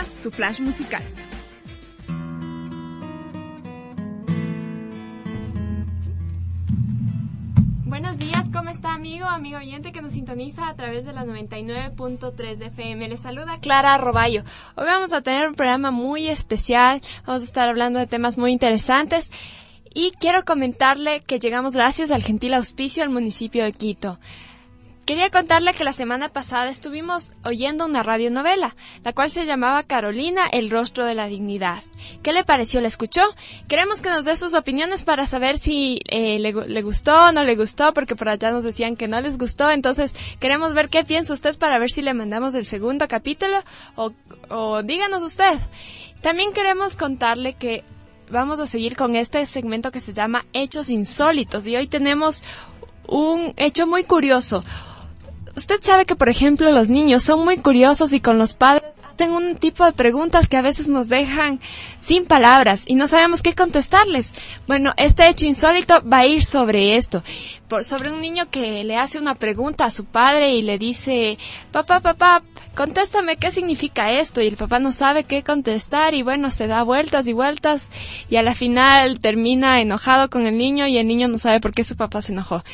su flash musical. Buenos días, ¿cómo está amigo, amigo oyente que nos sintoniza a través de la 99.3 de FM? Les saluda Clara Roballo. Hoy vamos a tener un programa muy especial, vamos a estar hablando de temas muy interesantes y quiero comentarle que llegamos gracias al gentil auspicio del municipio de Quito. Quería contarle que la semana pasada estuvimos oyendo una radionovela, la cual se llamaba Carolina, el rostro de la dignidad. ¿Qué le pareció? ¿La escuchó? Queremos que nos dé sus opiniones para saber si eh, le, le, gustó o no le gustó, porque por allá nos decían que no les gustó. Entonces, queremos ver qué piensa usted para ver si le mandamos el segundo capítulo o, o díganos usted. También queremos contarle que vamos a seguir con este segmento que se llama Hechos Insólitos y hoy tenemos un hecho muy curioso. Usted sabe que, por ejemplo, los niños son muy curiosos y con los padres hacen un tipo de preguntas que a veces nos dejan sin palabras y no sabemos qué contestarles. Bueno, este hecho insólito va a ir sobre esto, por, sobre un niño que le hace una pregunta a su padre y le dice, papá, papá, contéstame qué significa esto y el papá no sabe qué contestar y bueno, se da vueltas y vueltas y a la final termina enojado con el niño y el niño no sabe por qué su papá se enojó.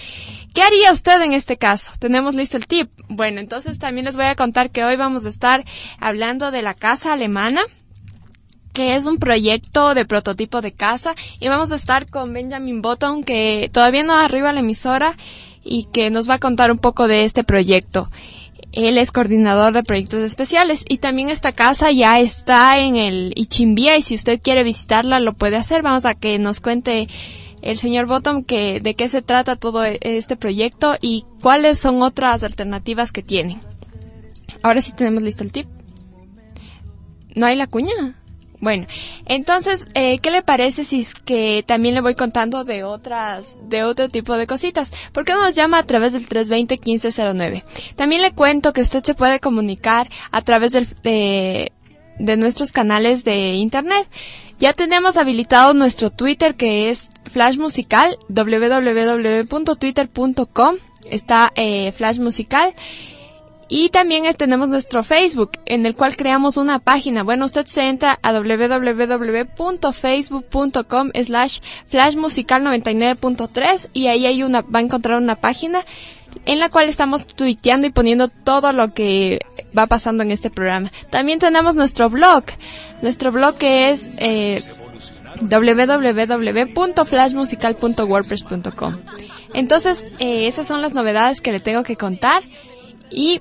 ¿Qué haría usted en este caso? Tenemos listo el tip. Bueno, entonces también les voy a contar que hoy vamos a estar hablando de la casa alemana que es un proyecto de prototipo de casa y vamos a estar con Benjamin Bottom que todavía no arriba la emisora y que nos va a contar un poco de este proyecto. Él es coordinador de proyectos especiales y también esta casa ya está en el Ichimbía y si usted quiere visitarla lo puede hacer. Vamos a que nos cuente el señor Bottom que de qué se trata todo e, este proyecto y cuáles son otras alternativas que tienen. Ahora sí tenemos listo el tip. ¿No hay la cuña? Bueno, entonces, eh, ¿qué le parece si es que también le voy contando de otras, de otro tipo de cositas? ¿Por qué no nos llama a través del 320-1509? También le cuento que usted se puede comunicar a través del, de, de nuestros canales de internet. Ya tenemos habilitado nuestro Twitter que es Flash Musical, www.twitter.com. Está eh, Flash Musical. Y también tenemos nuestro Facebook, en el cual creamos una página. Bueno, usted se entra a www.facebook.com slash flashmusical99.3 y ahí hay una, va a encontrar una página en la cual estamos tuiteando y poniendo todo lo que va pasando en este programa. También tenemos nuestro blog. Nuestro blog que es eh, www.flashmusical.wordpress.com. Entonces, eh, esas son las novedades que le tengo que contar y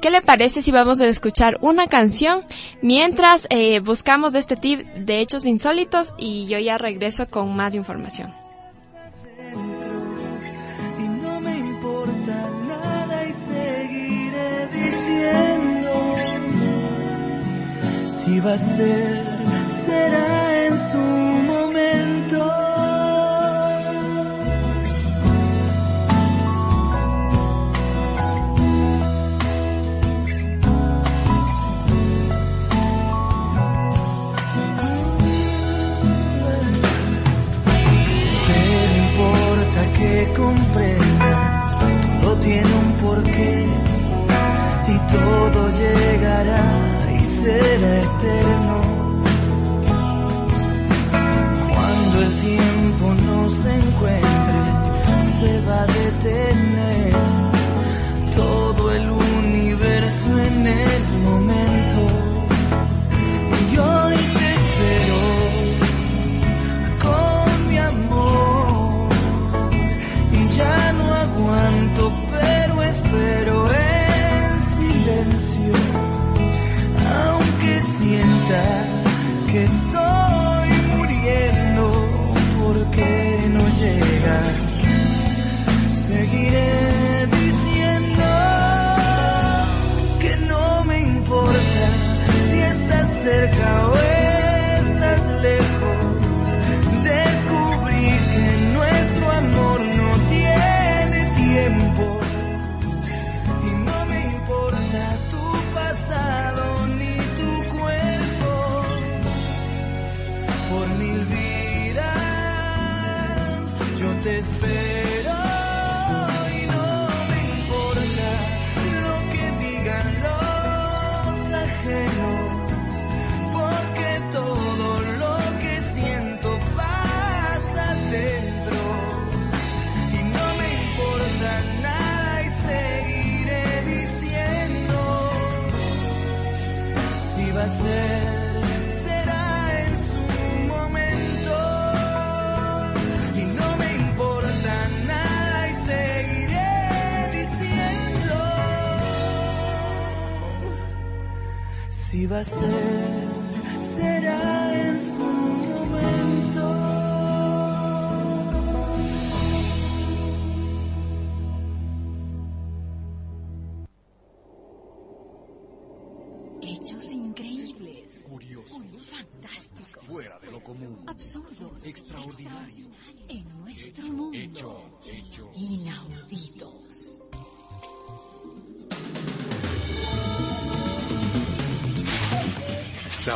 ¿Qué le parece si vamos a escuchar una canción mientras eh, buscamos este tip de hechos insólitos y yo ya regreso con más información? Va a ser, será en su momento. comprendas, todo tiene un porqué y todo llegará y será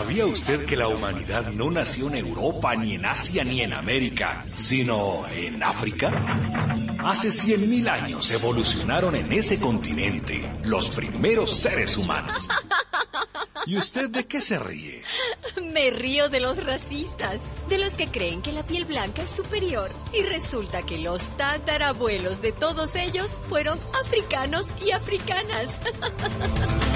¿Sabía usted que la humanidad no nació en Europa, ni en Asia, ni en América, sino en África? Hace 100.000 años evolucionaron en ese continente los primeros seres humanos. ¿Y usted de qué se ríe? Me río de los racistas, de los que creen que la piel blanca es superior. Y resulta que los tatarabuelos de todos ellos fueron africanos y africanas.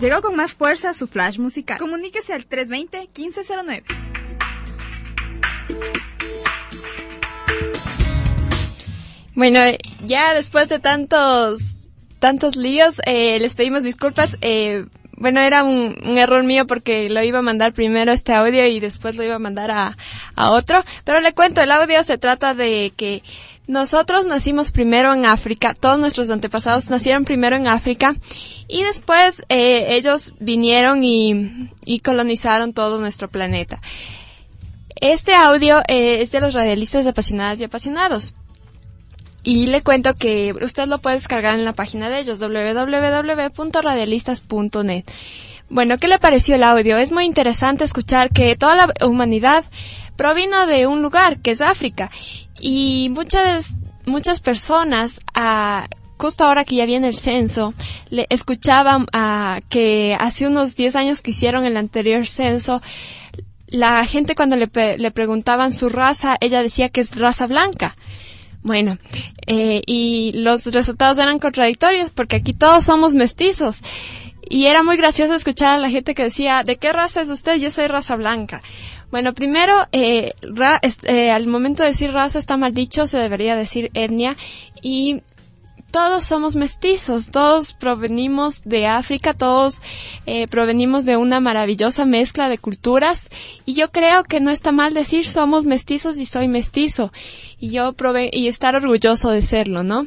Llegó con más fuerza su flash musical. Comuníquese al 320-1509. Bueno, ya después de tantos tantos líos, eh, les pedimos disculpas. Eh, bueno, era un, un, error mío porque lo iba a mandar primero este audio y después lo iba a mandar a, a otro. Pero le cuento, el audio se trata de que nosotros nacimos primero en África, todos nuestros antepasados nacieron primero en África y después eh, ellos vinieron y, y, colonizaron todo nuestro planeta. Este audio eh, es de los radialistas apasionadas y apasionados. Y le cuento que usted lo puede descargar en la página de ellos, www.radialistas.net. Bueno, ¿qué le pareció el audio? Es muy interesante escuchar que toda la humanidad provino de un lugar, que es África. Y muchas, muchas personas, ah, justo ahora que ya viene el censo, le escuchaban ah, que hace unos 10 años que hicieron el anterior censo, la gente cuando le, le preguntaban su raza, ella decía que es raza blanca. Bueno, eh, y los resultados eran contradictorios porque aquí todos somos mestizos. Y era muy gracioso escuchar a la gente que decía, ¿de qué raza es usted? Yo soy raza blanca. Bueno, primero, eh, ra, eh, al momento de decir raza está mal dicho, se debería decir etnia. Y todos somos mestizos, todos provenimos de África, todos eh, provenimos de una maravillosa mezcla de culturas y yo creo que no está mal decir somos mestizos y soy mestizo y yo prove y estar orgulloso de serlo, ¿no?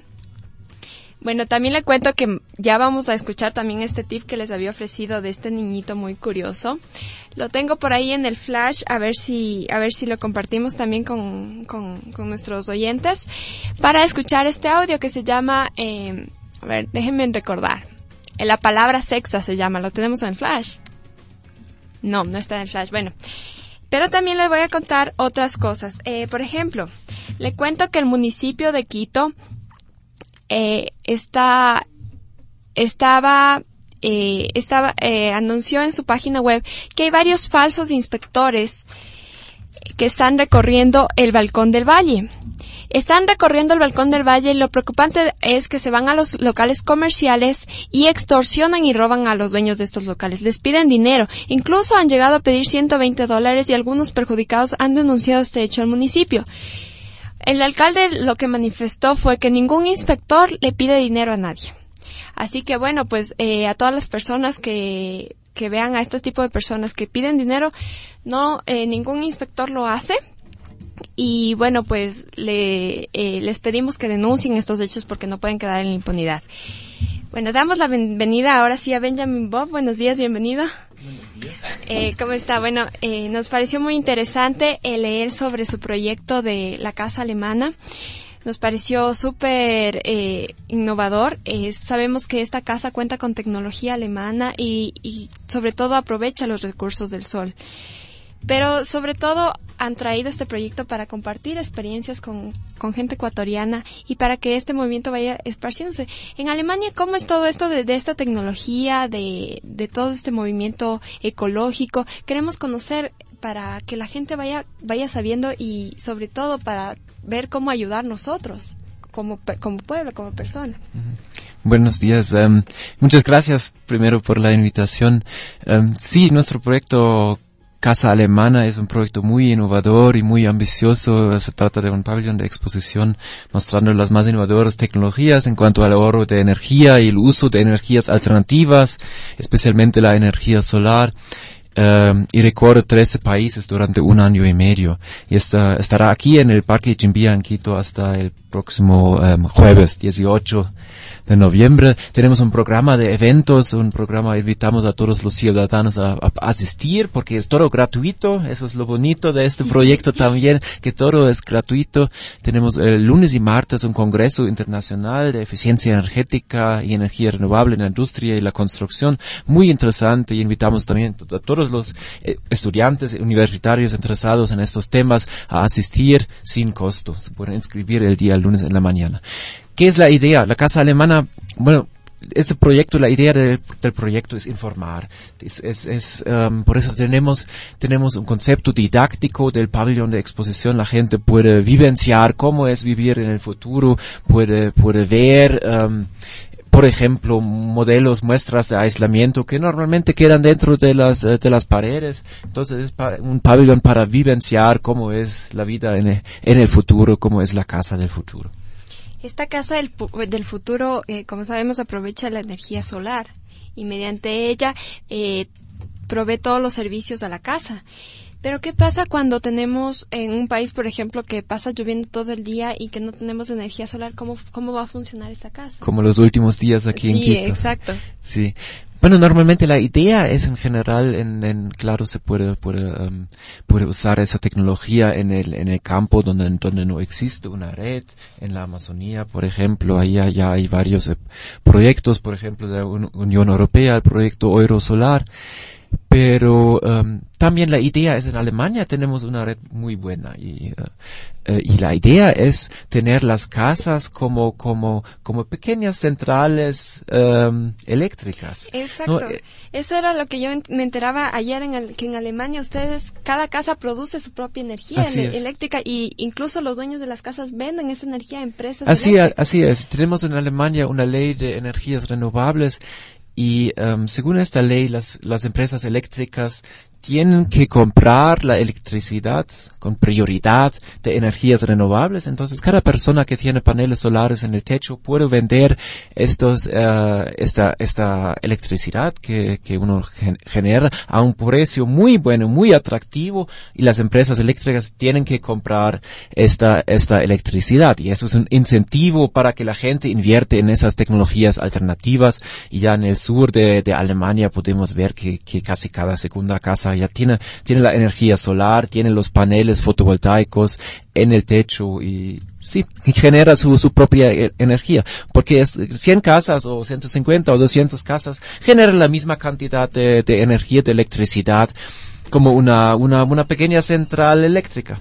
Bueno, también le cuento que ya vamos a escuchar también este tip que les había ofrecido de este niñito muy curioso. Lo tengo por ahí en el flash, a ver si, a ver si lo compartimos también con, con, nuestros oyentes para escuchar este audio que se llama, eh, a ver, déjenme recordar. La palabra sexa se llama, ¿lo tenemos en flash? No, no está en el flash. Bueno, pero también les voy a contar otras cosas. Eh, por ejemplo, le cuento que el municipio de Quito eh, está, estaba, eh, estaba, eh, anunció en su página web que hay varios falsos inspectores que están recorriendo el balcón del valle. Están recorriendo el balcón del valle y lo preocupante es que se van a los locales comerciales y extorsionan y roban a los dueños de estos locales. Les piden dinero. Incluso han llegado a pedir 120 dólares y algunos perjudicados han denunciado este hecho al municipio. El alcalde lo que manifestó fue que ningún inspector le pide dinero a nadie. Así que bueno, pues eh, a todas las personas que, que vean a este tipo de personas que piden dinero, no, eh, ningún inspector lo hace. Y bueno, pues le, eh, les pedimos que denuncien estos hechos porque no pueden quedar en la impunidad. Bueno, damos la bienvenida ahora sí a Benjamin Bob. Buenos días, bienvenido. Buenos días. Eh, ¿Cómo está? Bueno, eh, nos pareció muy interesante leer sobre su proyecto de la casa alemana. Nos pareció súper eh, innovador. Eh, sabemos que esta casa cuenta con tecnología alemana y, y sobre todo aprovecha los recursos del sol. Pero sobre todo han traído este proyecto para compartir experiencias con, gente ecuatoriana y para que este movimiento vaya esparciéndose. En Alemania, ¿cómo es todo esto de, de esta tecnología, de, todo este movimiento ecológico? Queremos conocer para que la gente vaya, vaya sabiendo y sobre todo para ver cómo ayudar nosotros como, como pueblo, como persona. Buenos días. Um, muchas gracias primero por la invitación. Um, sí, nuestro proyecto Casa Alemana es un proyecto muy innovador y muy ambicioso. Se trata de un pabellón de exposición mostrando las más innovadoras tecnologías en cuanto al ahorro de energía y el uso de energías alternativas, especialmente la energía solar. Um, y recorre 13 países durante un año y medio. Y está, estará aquí en el Parque Chimbía en Quito hasta el próximo um, jueves 18 de noviembre. Tenemos un programa de eventos, un programa, invitamos a todos los ciudadanos a, a, asistir porque es todo gratuito. Eso es lo bonito de este proyecto también, que todo es gratuito. Tenemos el lunes y martes un congreso internacional de eficiencia energética y energía renovable en la industria y la construcción. Muy interesante y invitamos también a todos los eh, estudiantes universitarios interesados en estos temas a asistir sin costo. Se pueden inscribir el día lunes en la mañana. ¿Qué es la idea? La Casa Alemana, bueno, ese proyecto, la idea de, del proyecto es informar. Es, es, es um, por eso tenemos, tenemos un concepto didáctico del pabellón de exposición. La gente puede vivenciar cómo es vivir en el futuro, puede, puede ver, um, por ejemplo, modelos, muestras de aislamiento que normalmente quedan dentro de las, de las paredes. Entonces es un pabellón para vivenciar cómo es la vida en el, en el futuro, cómo es la casa del futuro. Esta casa del, del futuro, eh, como sabemos, aprovecha la energía solar y mediante ella eh, provee todos los servicios a la casa. Pero ¿qué pasa cuando tenemos en un país, por ejemplo, que pasa lloviendo todo el día y que no tenemos energía solar? ¿Cómo, cómo va a funcionar esta casa? Como los últimos días aquí sí, en Quito. Sí, exacto. Sí. Bueno, normalmente la idea es en general, en, en claro, se puede, puede, um, puede usar esa tecnología en el, en el campo donde, donde no existe una red, en la Amazonía, por ejemplo, ahí ya hay varios eh, proyectos, por ejemplo, de la Unión Europea, el proyecto Eurosolar, pero um, también la idea es en Alemania tenemos una red muy buena y, uh, uh, y la idea es tener las casas como como como pequeñas centrales um, eléctricas. Exacto. ¿no? Eso era lo que yo me enteraba ayer en el, que en Alemania ustedes cada casa produce su propia energía eléctrica y incluso los dueños de las casas venden esa energía a empresas. Así así es. Tenemos en Alemania una ley de energías renovables y um, según esta ley las, las empresas eléctricas tienen que comprar la electricidad con prioridad de energías renovables. Entonces, cada persona que tiene paneles solares en el techo puede vender estos, uh, esta, esta electricidad que, uno gen genera a un precio muy bueno, muy atractivo y las empresas eléctricas tienen que comprar esta, electricidad. Y eso es un incentivo para que la gente invierte en esas tecnologías alternativas. Y ya en el sur de, Alemania podemos ver que casi cada segunda casa ya tiene, tiene la energía solar, tiene los paneles fotovoltaicos en el techo y sí, genera su, su propia e energía, porque es 100 casas o 150 o 200 casas generan la misma cantidad de, de energía, de electricidad, como una, una, una pequeña central eléctrica.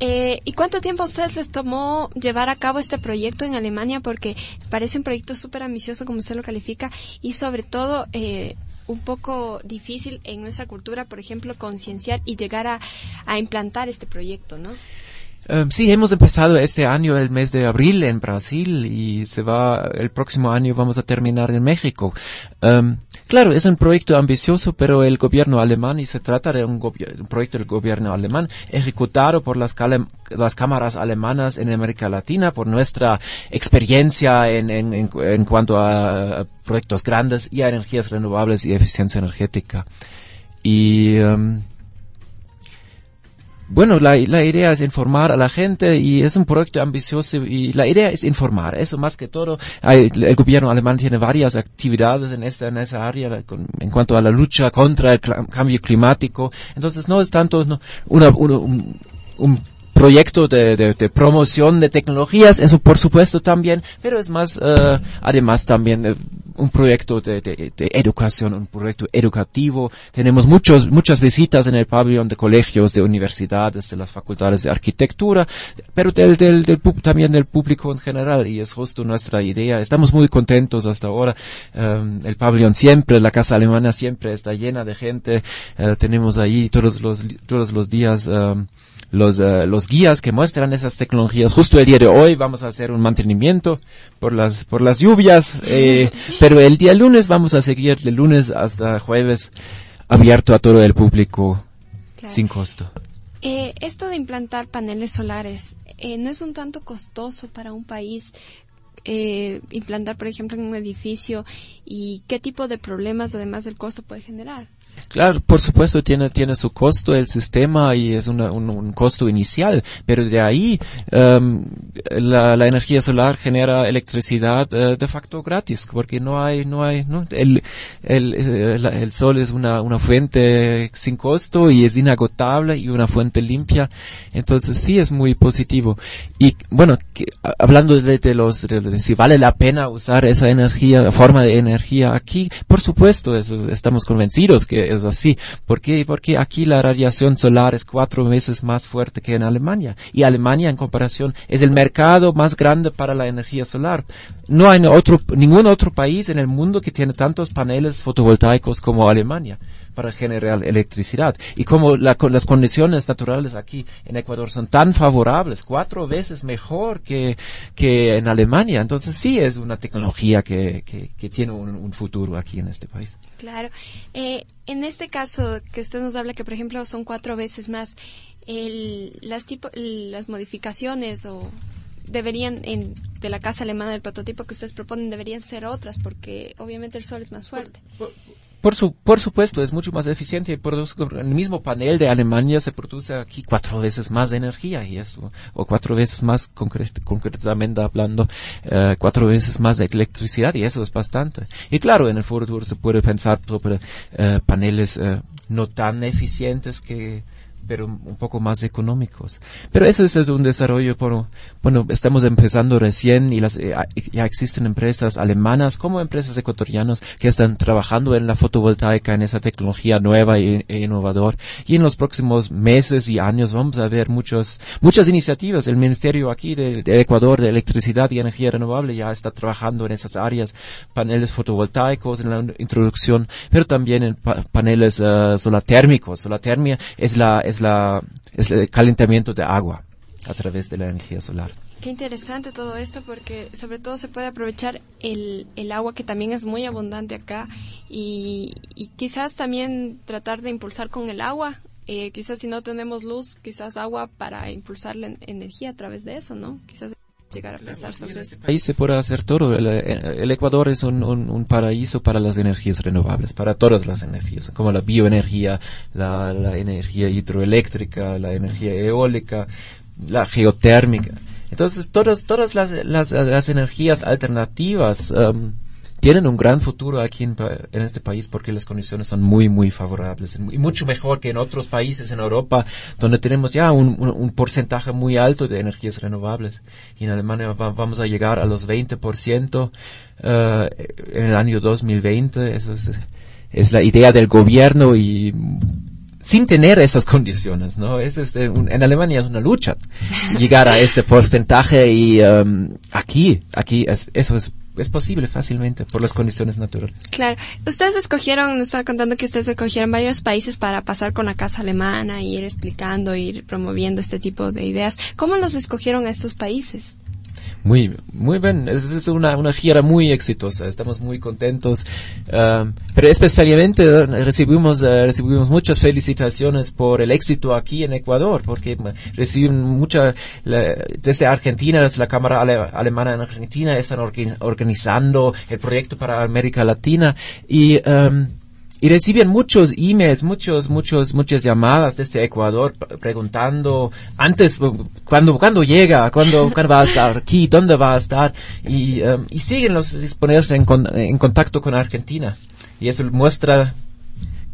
Eh, ¿Y cuánto tiempo a ustedes les tomó llevar a cabo este proyecto en Alemania? Porque parece un proyecto súper ambicioso, como usted lo califica, y sobre todo eh, un poco difícil en nuestra cultura, por ejemplo, concienciar y llegar a, a, implantar este proyecto, ¿no? Um, sí, hemos empezado este año, el mes de abril, en Brasil y se va, el próximo año vamos a terminar en México. Um, claro, es un proyecto ambicioso, pero el gobierno alemán, y se trata de un, un proyecto del gobierno alemán, ejecutado por las, las, cámaras alemanas en América Latina, por nuestra experiencia en, en, en, en cuanto a, a proyectos grandes y a energías renovables y eficiencia energética. Y um, bueno, la, idea es informar a la gente y es un proyecto ambicioso y la idea es informar. Eso más que todo, hay, el gobierno alemán tiene varias actividades en esa, en esa área en cuanto a la lucha contra el cambio climático. Entonces no es tanto una, una, un, un proyecto de, de, de, promoción de tecnologías, eso por supuesto también, pero es más, uh, además también uh, un proyecto de, de, educación, un proyecto educativo. Tenemos muchos, muchas visitas en el pabellón de colegios, de universidades, de las facultades de arquitectura, pero del, del, del, también del público en general, y es justo nuestra idea. Estamos muy contentos hasta ahora. Um, el pabellón siempre, la casa alemana siempre está llena de gente. Uh, tenemos ahí todos los, todos los días um, los, eh, los guías que muestran esas tecnologías. Justo el día de hoy vamos a hacer un mantenimiento por las, por las lluvias, eh, pero el día lunes vamos a seguir de lunes hasta jueves abierto a todo el público Claro. sin costo. Eh, esto de implantar paneles solares, eh, ¿no es un tanto costoso para un país eh, implantar, por ejemplo, en un edificio? ¿Y qué tipo de problemas, además del costo, puede generar? Claro, por supuesto tiene, tiene su costo el sistema y es una- un, un costo inicial, pero de ahí em, la, la energía solar genera electricidad eh, de facto gratis, porque no hay, no hay, ¿no? El, el, eh, el sol es una, una fuente sin costo y es inagotable y una fuente limpia, entonces sí es muy positivo. Y bueno, hablando de, de los, de, de si vale la pena usar esa energía, forma de energía aquí, por supuesto, eso- estamos convencidos que es así. ¿Por qué? Porque aquí la radiación solar es cuatro veces más fuerte que en Alemania. Y Alemania, en comparación, es el mercado más grande para la energía solar. No hay otro, ningún otro país en el mundo que tiene tantos paneles fotovoltaicos como Alemania para generar electricidad. Y como la- las condiciones naturales aquí en Ecuador son tan favorables, cuatro veces mejor que, en Alemania. Entonces sí es una tecnología que, que, tiene un, un futuro aquí en este país. Claro. Eh, en este caso que usted nos habla que, por ejemplo, son cuatro veces más, el- las, tipo, las modificaciones o deberían, en, de la casa alemana del prototipo que ustedes proponen, deberían ser otras porque obviamente el sol es más fuerte. Por, su, por supuesto, es mucho más eficiente produce, el mismo panel de Alemania se produce aquí cuatro veces más energía y eso, o cuatro veces más concre- concretamente hablando, eh, cuatro veces más de electricidad y eso es bastante. Y claro, en el futuro se puede pensar sobre eh, paneles eh, no tan eficientes que pero un poco más económicos. Pero ese es un desarrollo, bueno, estamos empezando recién y las, eh, ya existen empresas alemanas como empresas ecuatorianas que están trabajando en la fotovoltaica, en esa tecnología nueva e, e innovador. Y en los próximos meses y años vamos a ver muchos, muchas iniciativas. El Ministerio aquí de, de Ecuador de Electricidad y Energía Renovable ya está trabajando en esas áreas, paneles fotovoltaicos en la introducción, pero también en pa- paneles uh, solatérmicos. Solatermia es la, la, es el calentamiento de agua a través de la energía solar. Qué interesante todo esto porque sobre todo se puede aprovechar el, el agua que también es muy abundante acá y, y quizás también tratar de impulsar con el agua. Eh, quizás si no tenemos luz, quizás agua para impulsar la en- energía a través de eso, ¿no? Quizás llegar a pensar sobre eso. Ahí se puede hacer todo. El, el Ecuador es un, un, un paraíso para las energías renovables, para todas las energías, como la bioenergía, la, la energía hidroeléctrica, la energía eólica, la geotérmica. Entonces, todas, todas las, las, las energías alternativas um, tienen un gran futuro aquí en, en este país porque las condiciones son muy, muy favorables y mucho mejor que en otros países en Europa donde tenemos ya un, un, un porcentaje muy alto de energías renovables. Y en Alemania va- vamos a llegar a los 20% eh, en el año 2020. Eso es, es la idea del gobierno y sin tener esas condiciones, ¿no? Es, es, eh, un- en Alemania es una lucha llegar a este porcentaje y um, aquí, aquí es, eso es, es posible fácilmente por las condiciones naturales. Claro, ustedes escogieron, nos estaba contando que ustedes escogieron varios países para pasar con la casa alemana, ir explicando, ir promoviendo este tipo de ideas. ¿Cómo los escogieron a estos países? Muy, muy bien. Es, una, una gira muy exitosa. Estamos muy contentos. Pero especialmente eh, recibimos, eh, recibimos muchas felicitaciones por el éxito aquí en Ecuador, porque reciben mucha, la- desde Argentina, desde la Cámara Ale- Alemana en Argentina, están orga- organizando el proyecto para América Latina y, um, y reciben muchos emails, muchos, muchos, muchas llamadas desde Ecuador preguntando antes cu- cuándo, cuándo llega, cuándo va a estar aquí, dónde va a estar. Y, em, y siguen los ponerse en, con- en contacto con Argentina. Y eso muestra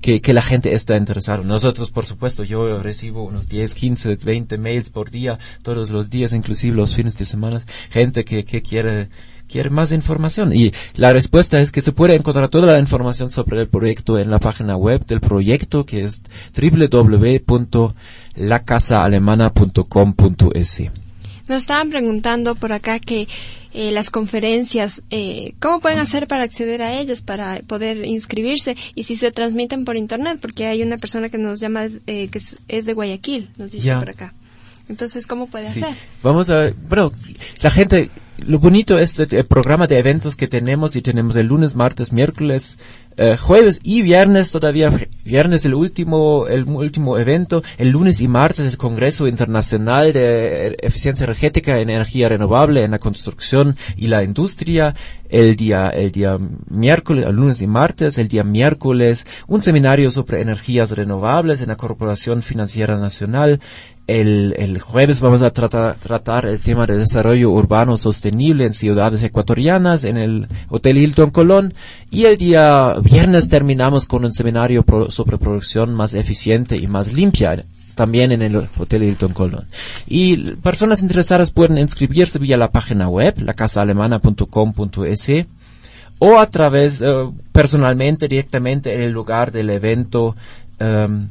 que, que la gente está interesada. Nosotros, por supuesto, yo recibo unos 10, 15, 20 mails por día, todos los días, inclusive los fines de semana, gente que, que quiere quiere más información y la respuesta es que se puede encontrar toda la información sobre el proyecto en la página web del proyecto que es www.lacasaalemana.com.es Nos estaban preguntando por acá que eh, las conferencias, eh, ¿cómo pueden hacer para acceder a ellas, para poder inscribirse? Y si se transmiten por internet, porque hay una persona que nos llama, eh, que es, es de Guayaquil, nos dice por acá. Entonces, ¿cómo puede Sí. hacer? Vamos a, bueno, la gente, lo bonito es el, el programa de eventos que tenemos y tenemos el lunes, martes, miércoles, eh, jueves y viernes todavía. Viernes el último, el último evento. El lunes y martes el Congreso Internacional de Eficiencia Energética en Energía Renovable en la Construcción y la Industria. El día, el día miércoles, el lunes y martes, el día miércoles, un seminario sobre energías renovables en la Corporación Financiera Nacional. El, el jueves vamos a tratar, tratar el tema de desarrollo urbano sostenible en ciudades ecuatorianas en el Hotel Hilton Colón y el día viernes terminamos con un seminario pro- sobre producción más eficiente y más limpia también en el Hotel Hilton Colón. Y personas interesadas pueden inscribirse vía la página web, lacasaalemana.com.es o a través eh, personalmente directamente en el lugar del evento em,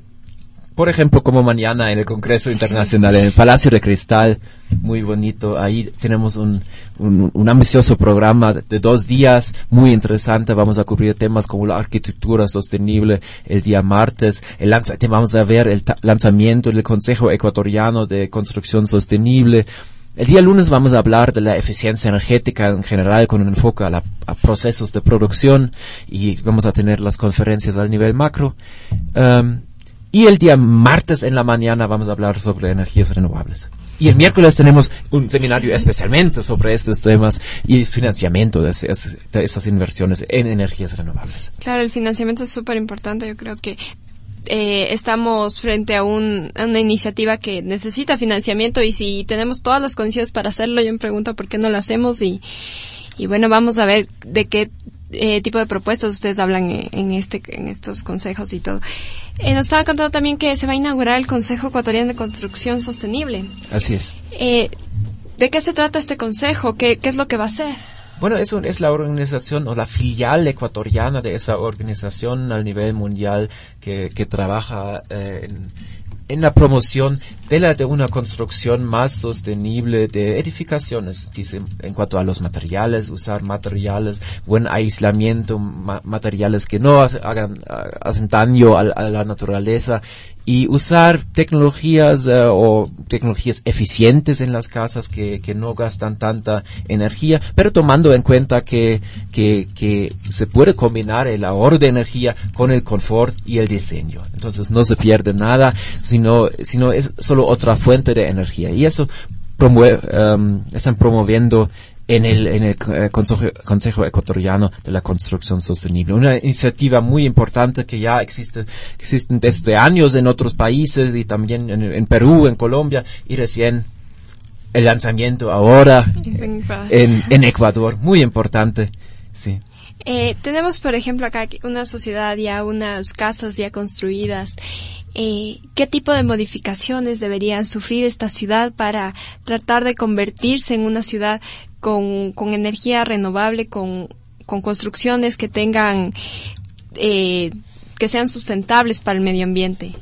por ejemplo, como mañana en el Congreso Internacional, en el Palacio de Cristal, muy bonito. Ahí tenemos un, un, un ambicioso programa de dos días, muy interesante. Vamos a cubrir temas como la arquitectura sostenible el día martes. El lanza- vamos a ver el lanzamiento del Consejo Ecuatoriano de Construcción Sostenible. El día lunes vamos a hablar de la eficiencia energética en general con un enfoque a, la- a procesos de producción y vamos a tener las conferencias al nivel macro. Um, y el día martes en la mañana vamos a hablar sobre energías renovables. Y el miércoles tenemos un seminario especialmente sobre estos temas y financiamiento de, esas- de esas inversiones en energías renovables. Claro, el financiamiento es súper importante. Yo creo que eh, estamos frente a, un, a una iniciativa que necesita financiamiento y si tenemos todas las condiciones para hacerlo, yo me pregunto por qué no lo hacemos y, y bueno, vamos a ver de qué eh, tipo de propuestas ustedes hablan en, en este en estos consejos y todo. Eh, nos estaba contando también que se va a inaugurar el Consejo Ecuatoriano de Construcción Sostenible. Así es. Eh, ¿De qué se trata este consejo? ¿Qué, ¿Qué es lo que va a hacer? Bueno, eso es la organización o la filial ecuatoriana de esa organización a nivel mundial que, que trabaja eh, en, en la promoción de, la, de una construcción más sostenible de edificaciones, dice, en cuanto a los materiales, usar materiales, buen aislamiento, ma- materiales que no hagan, hacen daño a la naturaleza y usar tecnologías eh, o tecnologías eficientes en las casas que, que no gastan tanta energía, pero tomando en cuenta que, que, que se puede combinar el ahorro de energía con el confort y el diseño. Entonces no se pierde nada, sino, sino es solo otra fuente de energía. Y eso promue- em, están promoviendo en el, en el eh, Consejo, Consejo Ecuatoriano de la Construcción Sostenible. Una iniciativa muy importante que ya existe, existen desde años en otros países y también en, en Perú, en Colombia y recién el lanzamiento ahora En Ecuador. en, en Ecuador. Muy importante. Sí. Eh, tenemos, por ejemplo, acá una sociedad ya, unas casas ya construidas. Eh, ¿Qué tipo de modificaciones deberían sufrir esta ciudad para tratar de convertirse en una ciudad con, con energía renovable, con, con construcciones que tengan, eh, que sean sustentables para el medio ambiente?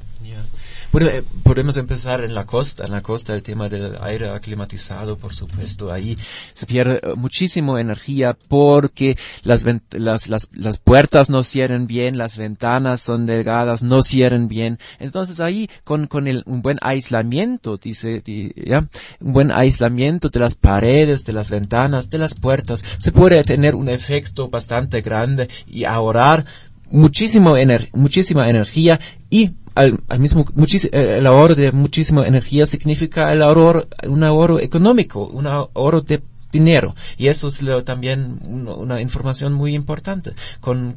Eh, podemos empezar en la costa, en la costa el tema del aire aclimatizado, por supuesto, ahí se pierde eh, muchísimo energía porque las, las, las, las puertas no cierran bien, las ventanas son delgadas, no cierran bien, entonces ahí con, con el, un buen aislamiento, dice, di- ya, un buen aislamiento de las paredes, de las ventanas, de las puertas, se puede tener un efecto bastante grande y ahorrar muchísimo ener- muchísima energía y al, al mismo el ahorro de muchísima energía significa el ahorro un ahorro económico un ahorro de dinero. Y eso es lo- también una información muy importante. Con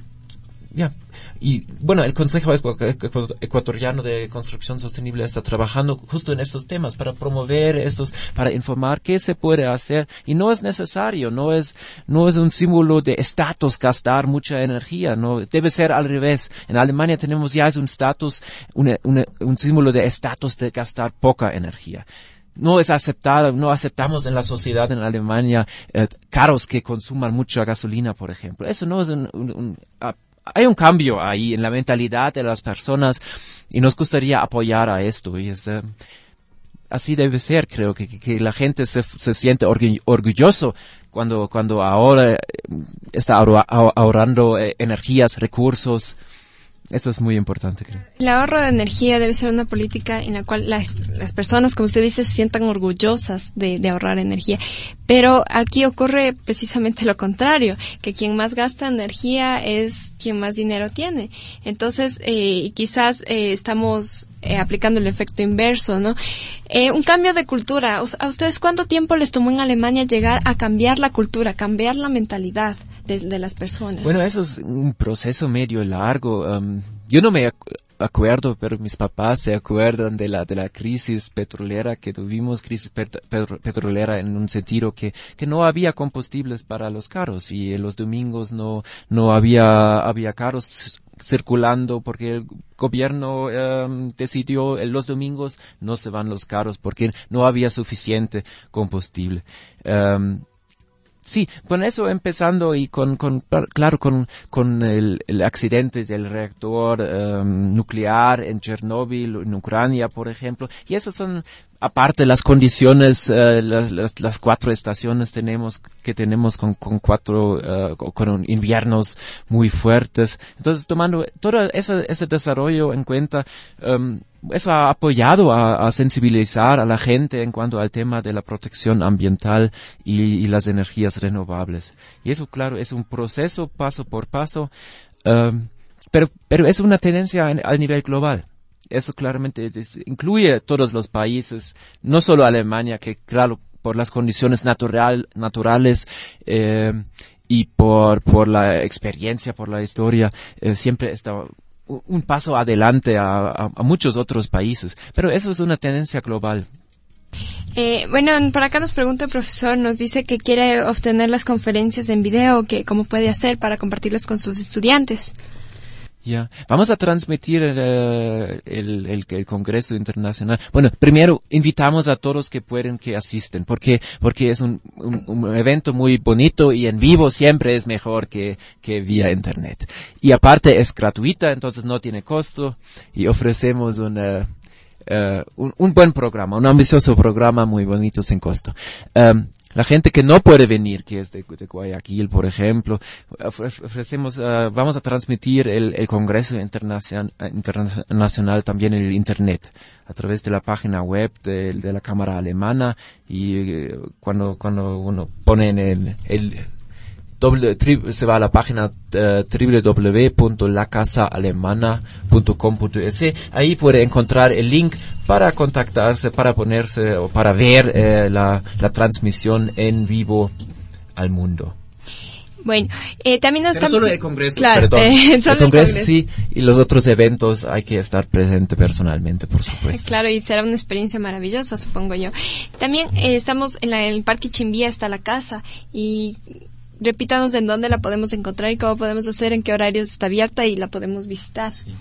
ya y bueno el Consejo Ecu- Ecu- Ecuatoriano de Construcción Sostenible está trabajando justo en estos temas para promover estos para informar qué se puede hacer. Y no es necesario no es no es un símbolo de estatus gastar mucha energía no debe ser al revés. En Alemania tenemos ya es un estatus un símbolo de estatus de gastar poca energía. No es aceptado, no aceptamos en la sociedad en Alemania eh, carros que consuman mucha gasolina, por ejemplo. Eso no es un, un- un- hay un cambio ahí en la mentalidad de las personas y nos gustaría apoyar a esto. Y es eh, así debe ser, creo que, que- la gente se, se siente orgu- orgulloso cuando cuando ahora eh, está ahorra- ahor- ahorrando eh, energías, recursos Eso es muy importante, creo. El ahorro de energía debe ser una política en la cual las, las personas, como usted dice, se sientan orgullosas de, de, ahorrar energía. Pero aquí ocurre precisamente lo contrario, que quien más gasta energía es quien más dinero tiene. Entonces, eh, quizás eh, estamos eh, aplicando el efecto inverso, ¿no? Eh, un cambio de cultura. ¿A ustedes cuánto tiempo les tomó en Alemania llegar a cambiar la cultura, cambiar la mentalidad? De, las personas. Bueno, eso es un proceso medio largo. Um, yo no me acuerdo, pero mis papás se acuerdan de la de la crisis petrolera que tuvimos, crisis pet, petrolera en un sentido que que no había combustibles para los carros y en los domingos no no había había carros circulando porque el gobierno um, decidió los domingos no se van los carros porque no había suficiente combustible. Sí, con eso empezando y con, con claro, con, con el, el, accidente del reactor um, nuclear en Chernóbil, en Ucrania, por ejemplo. Y esas son, aparte las condiciones, uh, las, las, cuatro estaciones tenemos, que tenemos con, con cuatro, uh, con inviernos muy fuertes. Entonces, tomando todo ese, ese desarrollo en cuenta, um, eso ha apoyado a, sensibilizar a la gente en cuanto al tema de la protección ambiental y, las energías renovables. Y eso, claro, es un proceso paso por paso, um, pero, pero es una tendencia en, al nivel global. Eso claramente incluye todos los países, no solo Alemania, que claro, por las condiciones natural, naturales eh, y por, por la experiencia, por la historia, eh, siempre está un paso adelante a, muchos otros países. Pero eso es una tendencia global. Eh, bueno, por acá nos pregunta el profesor, nos dice que quiere obtener las conferencias en video, que cómo puede hacer para compartirlas con sus estudiantes. Ya, vamos a transmitir el, el, el, Congreso Internacional. Bueno, primero invitamos a todos que pueden que asisten, porque porque es un, un, evento muy bonito y en vivo siempre es mejor que, que vía Internet. Y aparte es gratuita, entonces no tiene costo y ofrecemos uh, un, un, buen programa, un ambicioso programa muy bonito sin costo. Um, la gente que no puede venir, que es de, de Guayaquil, por ejemplo, ofrecemos, uh, vamos a transmitir el, el Congreso Internacional, Internacional también en el Internet, a través de la página web de, la Cámara Alemana y uh, cuando, cuando uno pone en el, el doble, tri, se va a la página uh, www.lacasaalemana.com.es. Ahí puede encontrar el link para contactarse, para ponerse o para ver eh, la, la, transmisión en vivo al mundo. Bueno, eh, también nos Pero solo el Congreso, claro, perdón. Eh, el, congreso, el Congreso sí, y los otros eventos hay que estar presente personalmente, por supuesto. Claro, y será una experiencia maravillosa, supongo yo. También eh, estamos en la, el Parque Chimbía hasta la casa y repítanos en dónde la podemos encontrar y cómo podemos hacer, en qué horarios está abierta y la podemos visitar. Sí.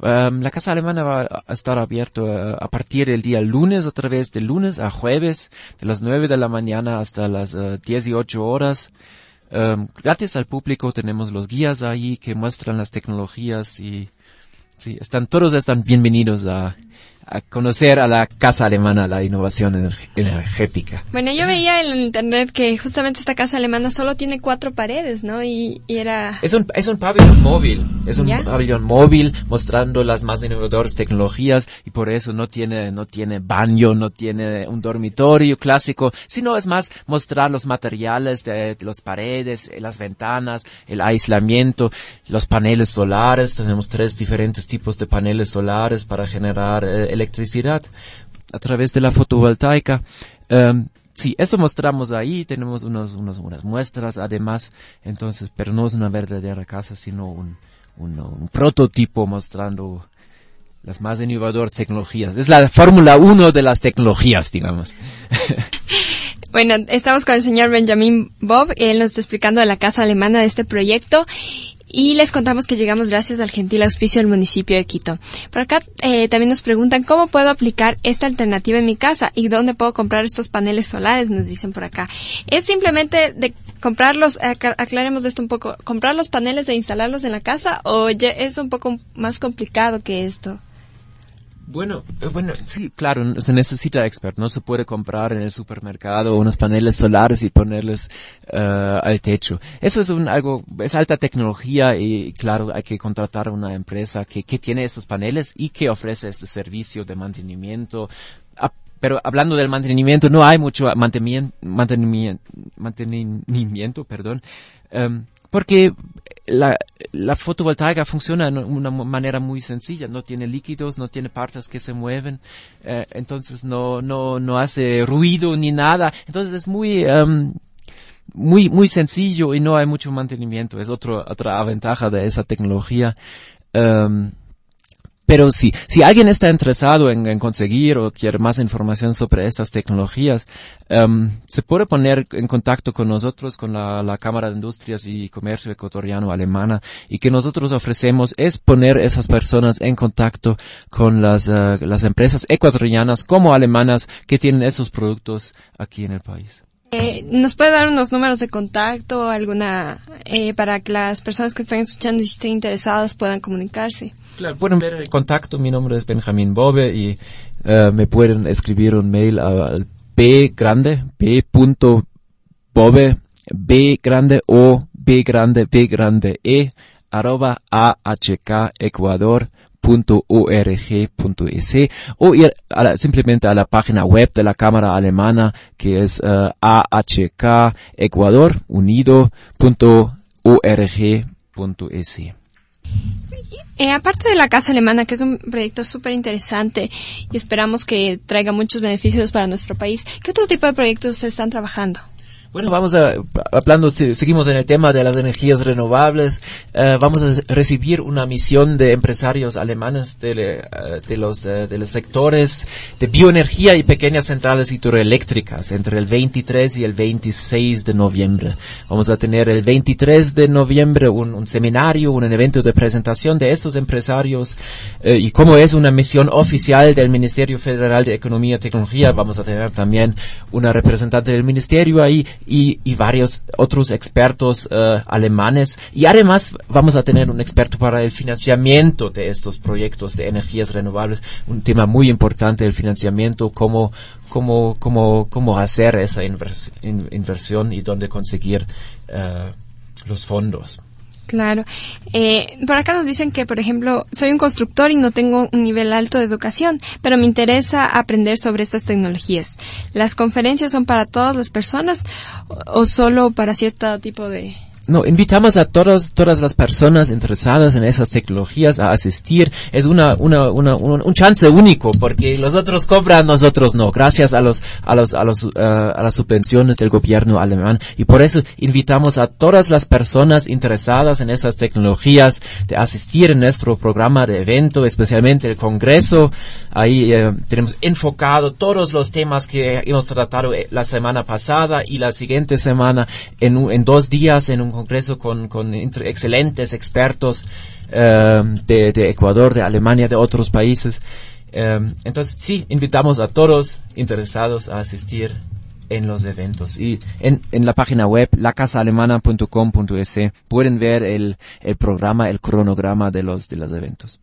Um, la Casa Alemana va a estar abierto uh, a partir del día lunes, otra vez de lunes a jueves, de las 9 de la mañana hasta las uh, 18 horas. Um, gratis al público tenemos los guías ahí que muestran las tecnologías y sí, están, todos están bienvenidos a, a conocer a la casa alemana, la innovación energética. Bueno, yo veía en internet que justamente esta casa alemana solo tiene cuatro paredes, ¿no? Y, y era... Es un, es un pabellón móvil, es un ¿Ya? pabellón móvil mostrando las más innovadoras tecnologías y por eso no tiene, no tiene baño, no tiene un dormitorio clásico, sino es más mostrar los materiales de, de las paredes, las ventanas, el aislamiento, los paneles solares, tenemos tres diferentes tipos de paneles solares para generar eh, electricidad a través de la fotovoltaica. Um, sí, eso mostramos ahí, tenemos unos, unos, unas muestras además, entonces, pero no es una verdadera casa, sino un, un, un prototipo mostrando las más innovadoras tecnologías. Es la Fórmula 1 de las tecnologías, digamos. Bueno, estamos con el señor Benjamin Bob, él nos está explicando de la casa alemana de este proyecto y les contamos que llegamos gracias al gentil auspicio del municipio de Quito. Por acá eh, también nos preguntan cómo puedo aplicar esta alternativa en mi casa y dónde puedo comprar estos paneles solares, nos dicen por acá. Es simplemente de comprarlos, aclaremos esto un poco, comprar los paneles e instalarlos en la casa o es un poco más complicado que esto. Bueno, eh, bueno, sí, claro, se necesita experto. No se puede comprar en el supermercado unos paneles solares y ponerles uh, al techo. Eso es un, algo, es alta tecnología y claro, hay que contratar una empresa que, que tiene estos paneles y que ofrece este servicio de mantenimiento. Ah, pero hablando del mantenimiento, no hay mucho mantenimiento, mantenimiento, mantenimiento perdón. Um, porque la, la, fotovoltaica funciona de una manera muy sencilla, no tiene líquidos, no tiene partes que se mueven, eh, entonces no, no, no hace ruido ni nada, entonces es muy, um, muy, muy sencillo y no hay mucho mantenimiento, es otro, otra ventaja de esa tecnología. Um, pero sí, si alguien está interesado en, conseguir o quiere más información sobre estas tecnologías, um, se puede poner en contacto con nosotros, con la, Cámara de Industrias y Comercio Ecuatoriano Alemana, y que nosotros ofrecemos es poner esas personas en contacto con las, uh, las empresas ecuatorianas como alemanas que tienen esos productos aquí en el país. Eh, ¿Nos puede dar unos números de contacto alguna eh, para que las personas que están escuchando y estén interesadas puedan comunicarse? Claro, pueden ver el contacto. Mi nombre es Benjamín Bobe y eh, me pueden escribir un mail al b grande, b bobe, b grande o b grande, b grande e arroba ahk ecuador .org.es o ir simplemente a la página web de la Cámara Alemana que es uh, ahk Ecuador unido.org.es. Eh, aparte de la Casa Alemana, que es un proyecto súper interesante y esperamos que traiga muchos beneficios para nuestro país, ¿qué otro tipo de proyectos están trabajando? Bueno, vamos a, hablando, seguimos en el tema de las energías renovables, eh, vamos a recibir una misión de empresarios alemanes de, eh, eh, de los sectores de bioenergía y pequeñas centrales hidroeléctricas entre el 23 y el 26 de noviembre. Vamos a tener el 23 de noviembre un seminario, un evento de presentación de estos empresarios y como es una misión oficial del Ministerio Federal de Economía y Tecnología, vamos a tener también una representante del ministerio ahí y, y varios otros expertos uh, alemanes. Y además vamos a tener un experto para el financiamiento de estos proyectos de energías renovables. Un tema muy importante, el financiamiento, cómo, cómo, cómo, cómo hacer esa inversión y dónde conseguir uh, los fondos. Claro. Eh, por acá nos dicen que, por ejemplo, soy un constructor y no tengo un nivel alto de educación, pero me interesa aprender sobre estas tecnologías. ¿Las conferencias son para todas las personas o solo para cierto tipo de, no, invitamos a todas, todas las personas interesadas en esas tecnologías a asistir. Es una, una, una, un, chance único porque los otros cobran, nosotros no, gracias a los, a los, a los, uh, a las subvenciones del gobierno alemán. Y por eso invitamos a todas las personas interesadas en esas tecnologías de asistir en nuestro programa de evento, especialmente el congreso. Ahí uh, tenemos enfocado todos los temas que hemos tratado eh, la semana pasada y la siguiente semana en, en dos días en un congreso con, con excelentes expertos eh, de, Ecuador, de Alemania, de otros países. Eh, entonces, sí, invitamos a todos interesados a asistir en los eventos. Y en, en la página web, lacasaalemana.com.es, pueden ver el, el programa, el cronograma de los, de los eventos.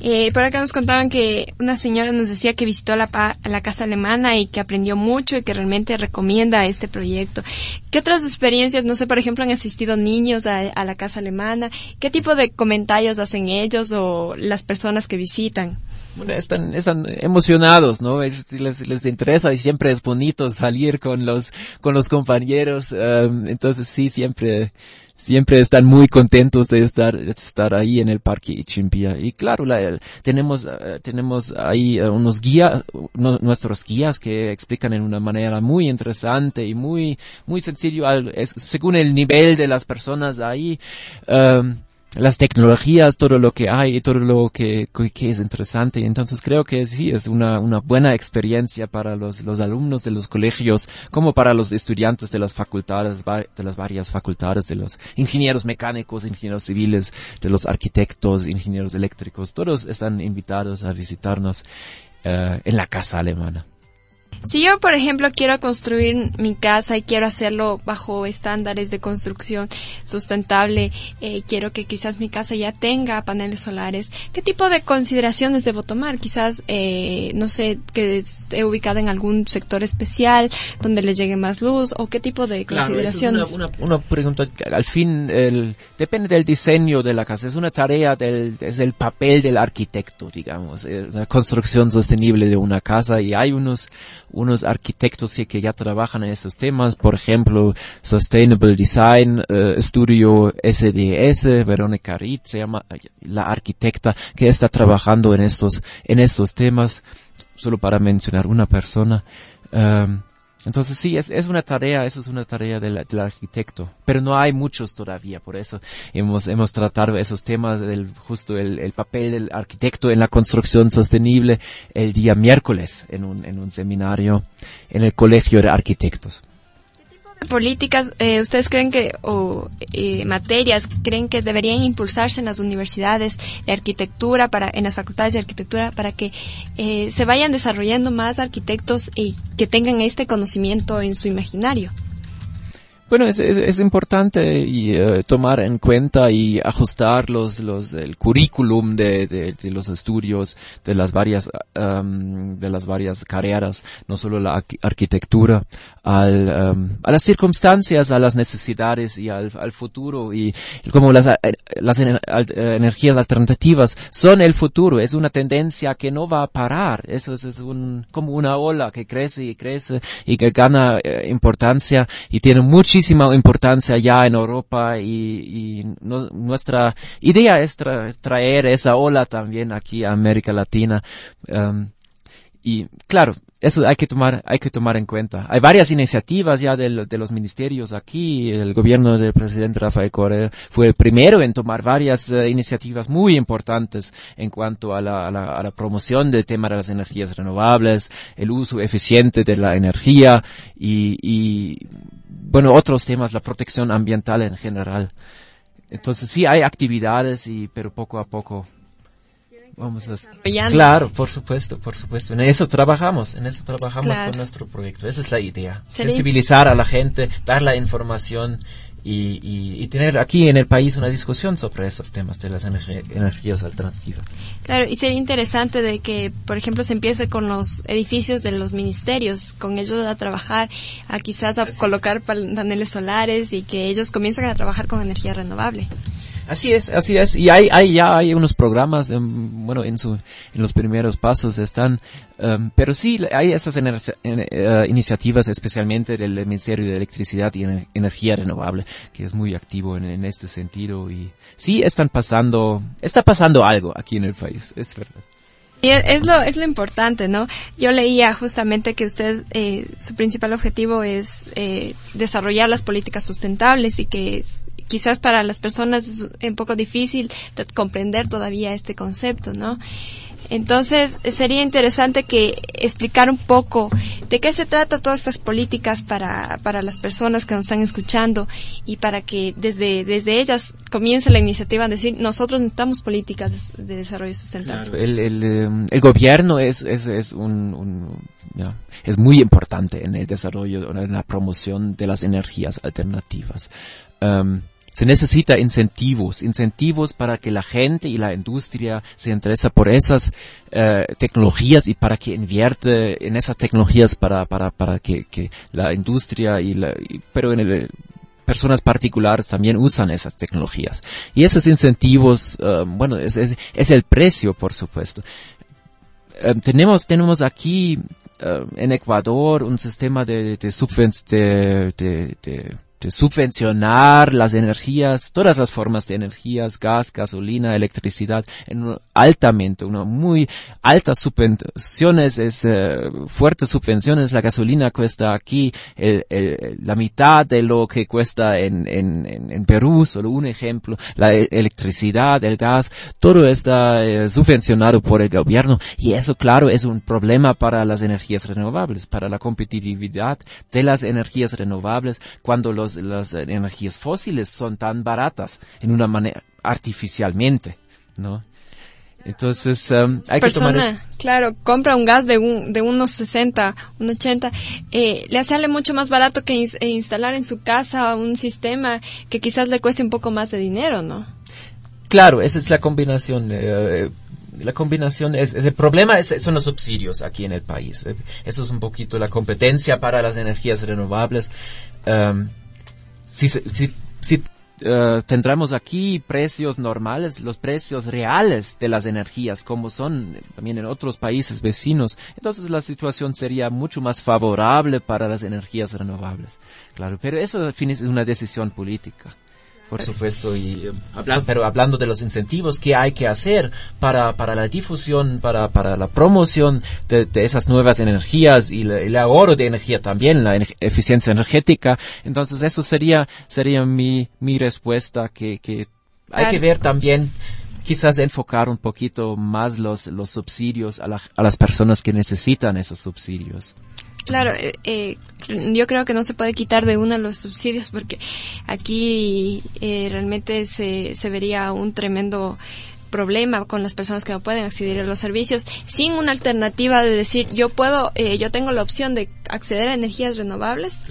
Eh, por acá nos contaban que una señora nos decía que visitó la, la casa alemana y que aprendió mucho y que realmente recomienda este proyecto. ¿Qué otras experiencias, no sé, por ejemplo, han asistido niños a, la casa alemana? ¿Qué tipo de comentarios hacen ellos o las personas que visitan? Bueno, están, están emocionados, ¿no? Les, les interesa y siempre es bonito salir con los, con los compañeros. Um, entonces sí, siempre, siempre están muy contentos de estar, estar ahí en el parque Ichimpía. Y claro, la, tenemos, uh, tenemos ahí uh, unos guías, nuestros guías que explican en una manera muy interesante y muy, muy sencillo, al, según el nivel de las personas ahí. Um, las tecnologías, todo lo que hay, todo lo que, que, es interesante. Entonces creo que sí, es una, una buena experiencia para los, los alumnos de los colegios, como para los estudiantes de las facultades, de las varias facultades, de los ingenieros mecánicos, ingenieros civiles, de los arquitectos, ingenieros eléctricos. Todos están invitados a visitarnos uh, en la casa alemana. Si yo, por ejemplo, quiero construir mi casa y quiero hacerlo bajo estándares de construcción sustentable, eh, quiero que quizás mi casa ya tenga paneles solares, ¿qué tipo de consideraciones debo tomar? Quizás, eh, no sé, que esté ubicada en algún sector especial donde le llegue más luz o qué tipo de Claro, eso es consideraciones. una, una- una pregunta al fin el, depende del diseño de la casa. Es una tarea del, es el papel del arquitecto, digamos, la construcción sostenible de una casa y hay unos, unos arquitectos que ya trabajan en estos temas, por ejemplo, Sustainable Design eh, Studio SDS, Verónica Reed se llama eh, la arquitecta que está trabajando en estos, en estos temas, solo para mencionar una persona. Em, entonces sí, es, es una tarea, eso es una tarea del, arquitecto, pero no hay muchos todavía, por eso hemos, hemos tratado esos temas, del, justo el, el papel del arquitecto en la construcción sostenible el día miércoles en un, en un seminario en el Colegio de Arquitectos. Políticas eh, ustedes creen que o eh, materias creen que deberían impulsarse en las universidades de arquitectura para en las facultades de arquitectura para que eh, se vayan desarrollando más arquitectos y que tengan este conocimiento en su imaginario Bueno, es, es, importante y, eh, tomar en cuenta y ajustar los, los, el currículum de, de, los estudios de las varias, de las varias carreras, no solo la arqui- arquitectura, al, a las circunstancias, a las necesidades y al, al futuro y como las, eh, las eh, energías alternativas son el futuro, es una tendencia que no va a parar, eso es, un, como una ola que crece y crece y que gana eh, importancia y tiene muchísima importancia ya en Europa y, nuestra idea es tra- traer esa ola también aquí a América Latina. Um, y claro, eso hay que tomar, hay que tomar en cuenta. Hay varias iniciativas ya del- de, los ministerios aquí. El gobierno del presidente Rafael Correa fue el primero en tomar varias eh, iniciativas muy importantes en cuanto a la, a la, a la promoción del tema de las energías renovables, el uso eficiente de la energía y, y bueno, otros temas, la protección ambiental en general. Entonces sí hay actividades y, pero poco a poco vamos a. Claro, por supuesto, por supuesto. En eso trabajamos, en eso trabajamos Claro. con nuestro proyecto. Esa es la idea. Sería- Sensibilizar a la gente, dar la información y, y, y tener aquí en el país una discusión sobre estos temas de las energías alternativas. Claro, y sería interesante de que, por ejemplo, se empiece con los edificios de los ministerios, con ellos a trabajar, a quizás a colocar paneles solares y que ellos comiencen a trabajar con energía renovable. Así es, así es. Y hay, hay ya hay unos programas, em, bueno, en su, en los primeros pasos están, em, pero sí hay en- eh, iniciativas, especialmente del Ministerio de Electricidad y Ener- Energía Renovable, que es muy activo en, este sentido y sí están pasando, está pasando algo aquí en el país, es verdad. Y es lo, es lo importante, ¿no? Yo leía justamente que usted, eh, su principal objetivo es eh, desarrollar las políticas sustentables y que quizás para las personas es un poco difícil de comprender todavía este concepto, ¿no? Entonces, sería interesante que explicar un poco de qué se trata todas estas políticas para, para las personas que nos están escuchando y para que desde, desde ellas comience la iniciativa a decir, nosotros necesitamos políticas de, de desarrollo sustentable. El, el, em, el gobierno es, es, es un, un- es muy importante en el desarrollo, en la promoción de las energías alternativas. Em, se necesita incentivos, incentivos para que la gente y la industria se interesa por esas eh, tecnologías y para que invierte en esas tecnologías para, para, para que, que la industria y la, pero en el, personas particulares también usan esas tecnologías. Y esos incentivos, eh, bueno, es, es, es el precio, por supuesto. Eh, tenemos, tenemos aquí eh, en Ecuador un sistema de, de, subven- de, de, de- de subvencionar las energías, todas las formas de energías, gas, gasolina, electricidad, en un- altamente, una muy altas subvenciones, es, eh, fuertes subvenciones. La gasolina cuesta aquí la mitad de lo que cuesta en, en, en, en Perú, solo un ejemplo. La e- electricidad, el gas, todo está eh, subvencionado por el gobierno y eso, claro, es un problema para las energías renovables, para la competitividad de las energías renovables cuando los, las energías fósiles son tan baratas en una manera artificialmente, ¿no? Entonces, um, hay que tomar... claro, compra un gas de, un, de unos 60, unos 80, eh, le sale mucho más barato que eh, instalar en su casa un sistema que quizás le cueste un poco más de dinero, ¿no? Claro, esa es la combinación. eh, la combinación es, es- el problema es- son los subsidios aquí en el país. Eso es un poquito la competencia para las energías renovables. Um, si, si, si eh, tendremos aquí precios normales, los precios reales de las energías, como son también en otros países vecinos, entonces la situación sería mucho más favorable para las energías renovables. Claro, pero eso al fin es una decisión política. Por supuesto, y eh, pero hablando de los incentivos que hay que hacer para, para la difusión, para, para la promoción de, de esas nuevas energías y la- el ahorro de energía también, la eficiencia energética, entonces eso sería, sería mi, mi respuesta que, que hay Claro. que ver también quizás enfocar un poquito más los, los subsidios a, la- a las personas que necesitan esos subsidios. Claro, eh, eh, yo creo que no se puede quitar de una los subsidios porque aquí eh, realmente se, se vería un tremendo problema con las personas que no pueden acceder a los servicios. Sin una alternativa de decir yo puedo eh, yo tengo la opción de acceder a energías renovables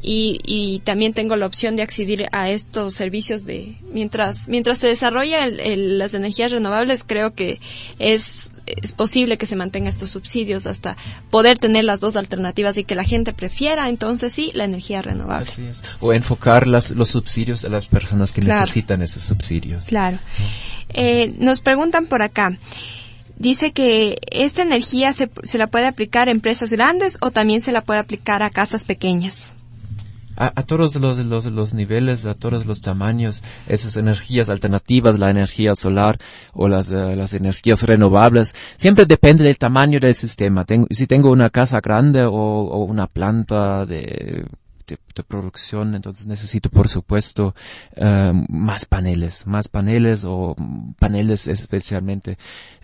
y, y también tengo la opción de acceder a estos servicios de mientras mientras se desarrolla el- el- las energías renovables creo que es es posible que se mantenga estos subsidios hasta poder tener las dos alternativas y que la gente prefiera entonces sí la energía renovable Así es. O enfocar las, los subsidios a las personas que Claro. necesitan esos subsidios. Claro. Eh, nos preguntan por acá. Dice que esta energía se, se la puede aplicar a empresas grandes o también se la puede aplicar a casas pequeñas. A, a todos los, los, los niveles, a todos los tamaños, esas energías alternativas, la energía solar o las, eh, las energías renovables, siempre depende del tamaño del sistema. Si tengo una casa grande o una planta de, de, producción, entonces necesito, por supuesto, eh, más paneles, más paneles o paneles especialmente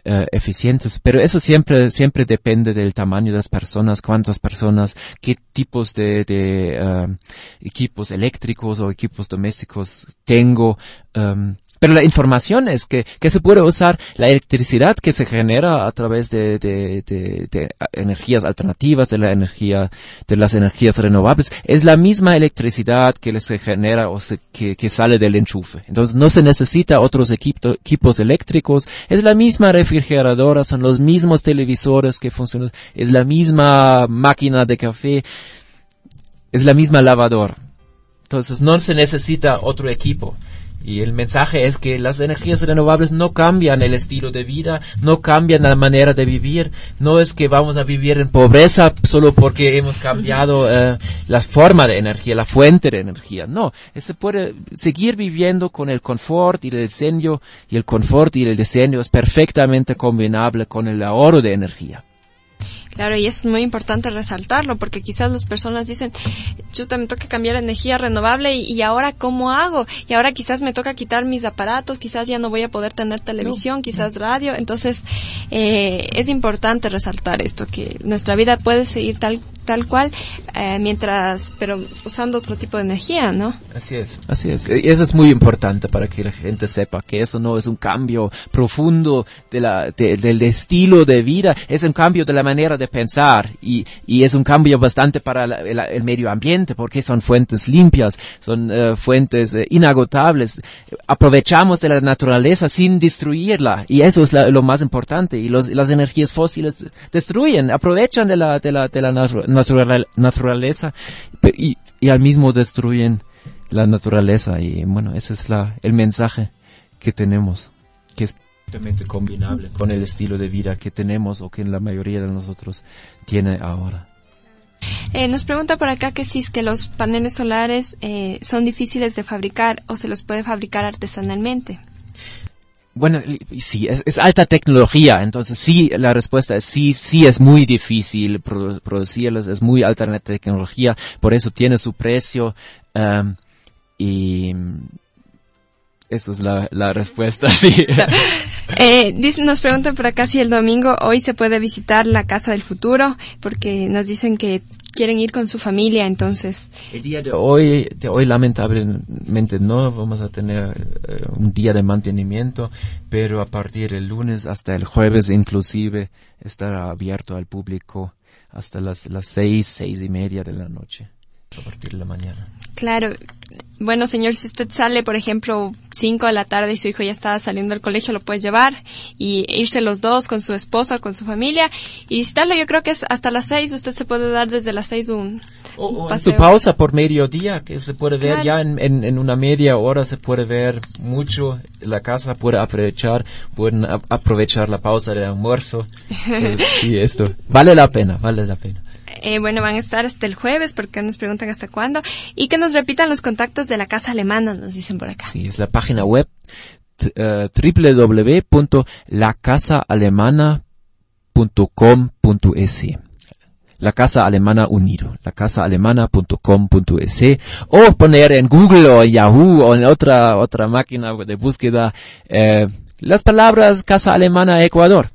eh, eficientes. Pero eso siempre, siempre depende del tamaño de las personas, cuántas personas, qué tipos de, de eh, equipos eléctricos o equipos domésticos tengo. em, pero la información es que, que se puede usar la electricidad que se genera a través de, de, de, de energías alternativas, de la energía, de las energías renovables. Es la misma electricidad que se genera o se, que, sale del enchufe. Entonces no se necesita otros equipo- equipos eléctricos. Es la misma refrigeradora, son los mismos televisores que funcionan. Es la misma máquina de café. Es la misma lavadora. Entonces no se necesita otro equipo. Y el mensaje es que las energías renovables no cambian el estilo de vida, no cambian la manera de vivir. No es que vamos a vivir en pobreza solo porque hemos cambiado eh, la forma de energía, la fuente de energía. No, se puede seguir viviendo con el confort y el diseño, y el confort y el diseño es perfectamente combinable con el ahorro de energía. Claro, y es muy importante resaltarlo porque quizás las personas dicen, chuta, me toca cambiar energía renovable y, y ahora cómo hago? Y ahora quizás me toca quitar mis aparatos, quizás ya no voy a poder tener televisión, quizás radio. Entonces, eh, es importante resaltar esto, que nuestra vida puede seguir tal tal cual, eh, mientras, pero usando otro tipo de energía, ¿no? Así es. Así es. Y eso es muy importante para que la gente sepa que eso no es un cambio profundo de la, de- del estilo de vida, es un cambio de la manera de pensar y, y es un cambio bastante para la- el, el medio ambiente porque son fuentes limpias, son eh, fuentes eh, inagotables. Aprovechamos de la naturaleza sin destruirla y eso es la- lo más importante y los, las energías fósiles destruyen, aprovechan de la, de la, de la natu- natural- naturaleza y al mismo destruyen la naturaleza y bueno, ese es la, el mensaje que tenemos, que es perfectamente combinable con el estilo de vida que tenemos o que la mayoría de nosotros tiene ahora. Eh, nos pregunta por acá que si es que los paneles solares eh, son difíciles de fabricar o se los puede fabricar artesanalmente. Bueno, sí, es, es alta tecnología, entonces sí, la respuesta es sí, sí es muy difícil produ- es muy alta la tecnología, por eso tiene su precio em, y eso es la, la respuesta, sí. Eh, nos preguntan por acá si el domingo hoy se puede visitar la Casa del Futuro, porque nos dicen que quieren ir con su familia, entonces. El día de hoy, de hoy lamentablemente no vamos a tener eh, un día de mantenimiento, pero a partir del lunes hasta el jueves inclusive estará abierto al público hasta las, las seis, seis y media de la noche, a partir de la mañana. Claro. Bueno, señor, si usted sale, por ejemplo, 5 de la tarde y su hijo ya está saliendo del colegio, lo puede llevar y irse los dos con su esposa, con su familia y visitarlo. Yo creo que es hasta las 6. Usted se puede dar desde las 6 un, O, un o en paseo. su pausa por mediodía, que se puede ver Claro. ya en, en, en una media hora, se puede ver mucho. La casa puede aprovechar, pueden aprovechar la pausa de almuerzo. Eh, y esto vale la pena, vale la pena. Eh, bueno, van a estar hasta el jueves porque nos preguntan hasta cuándo. Y que nos repitan los contactos de la casa alemana, nos dicen por acá. Sí, es la página web t- eh, www.lacasaalemana.com.es La Casa Alemana Unido, lacasaalemana.com.es o poner en Google o en Yahoo o en otra otra máquina de búsqueda eh, las palabras Casa Alemana Ecuador.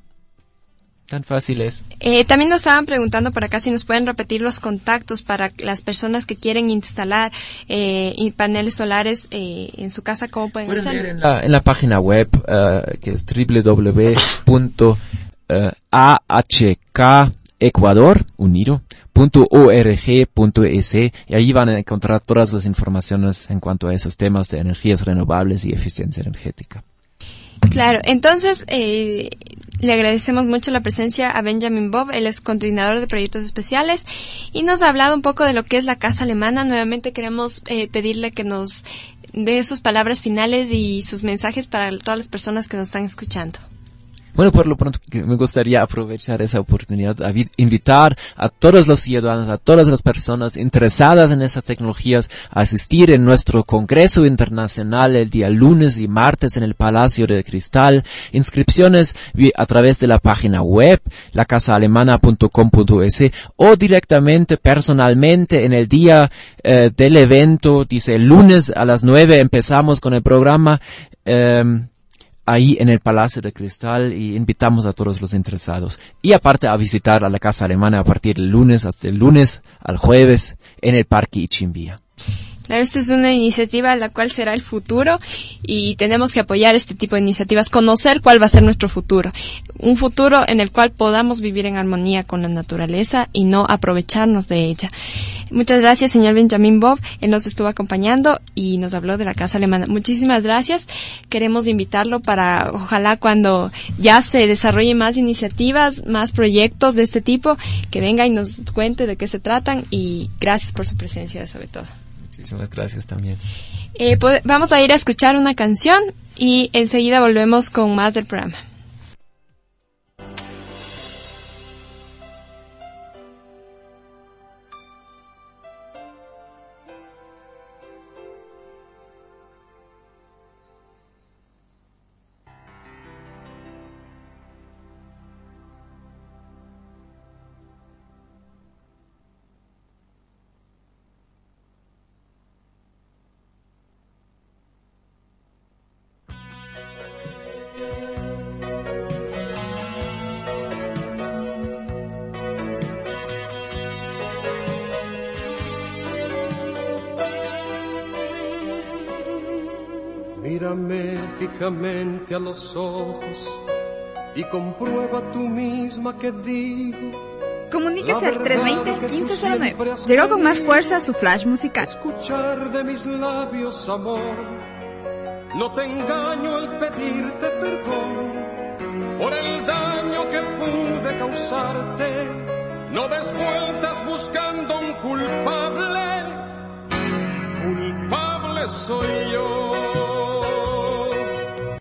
Tan fácil es. Eh, también nos estaban preguntando por acá si nos pueden repetir los contactos para las personas que quieren instalar eh, paneles solares eh, en su casa, ¿cómo pueden Pueden hacerlo? en la, en la página web eh, que es www.ahkecuador.unido.org.es y ahí van a encontrar todas las informaciones en cuanto a esos temas de energías renovables y eficiencia energética. Claro, entonces eh, le agradecemos mucho la presencia a Benjamin Bob, él es coordinador de proyectos especiales y nos ha hablado un poco de lo que es la casa alemana. Nuevamente queremos eh, pedirle que nos dé sus palabras finales y sus mensajes para todas las personas que nos están escuchando. Bueno, por lo pronto me gustaría aprovechar esa oportunidad a vi- invitar a todos los ciudadanos, a todas las personas interesadas en estas tecnologías a asistir en nuestro Congreso Internacional el día lunes y martes en el Palacio de Cristal. Inscripciones a través de la página web lacasaalemana.com.es o directamente personalmente en el día eh, del evento. Dice lunes a las nueve empezamos con el programa. em, ahí en el Palacio de Cristal y invitamos a todos los interesados. Y aparte a visitar a la Casa Alemana a partir del lunes hasta el lunes al jueves en el Parque Ichimbía. Esto es una iniciativa la cual será el futuro y tenemos que apoyar este tipo de iniciativas, conocer cuál va a ser nuestro futuro. Un futuro en el cual podamos vivir en armonía con la naturaleza y no aprovecharnos de ella. Muchas gracias, señor Benjamin Bob. Él nos estuvo acompañando y nos habló de la Casa Alemana. Muchísimas gracias. Queremos invitarlo para, ojalá cuando ya se desarrollen más iniciativas, más proyectos de este tipo, que venga y nos cuente de qué se tratan y gracias por su presencia sobre todo. Muchísimas gracias también. Eh, pod- vamos a ir a escuchar una canción y enseguida volvemos con más del programa. Llegó con más fuerza su flash musical. Escuchar de mis labios amor. No te engaño al pedirte perdón por el daño que pude causarte. No des vueltas buscando un culpable. Culpable soy yo.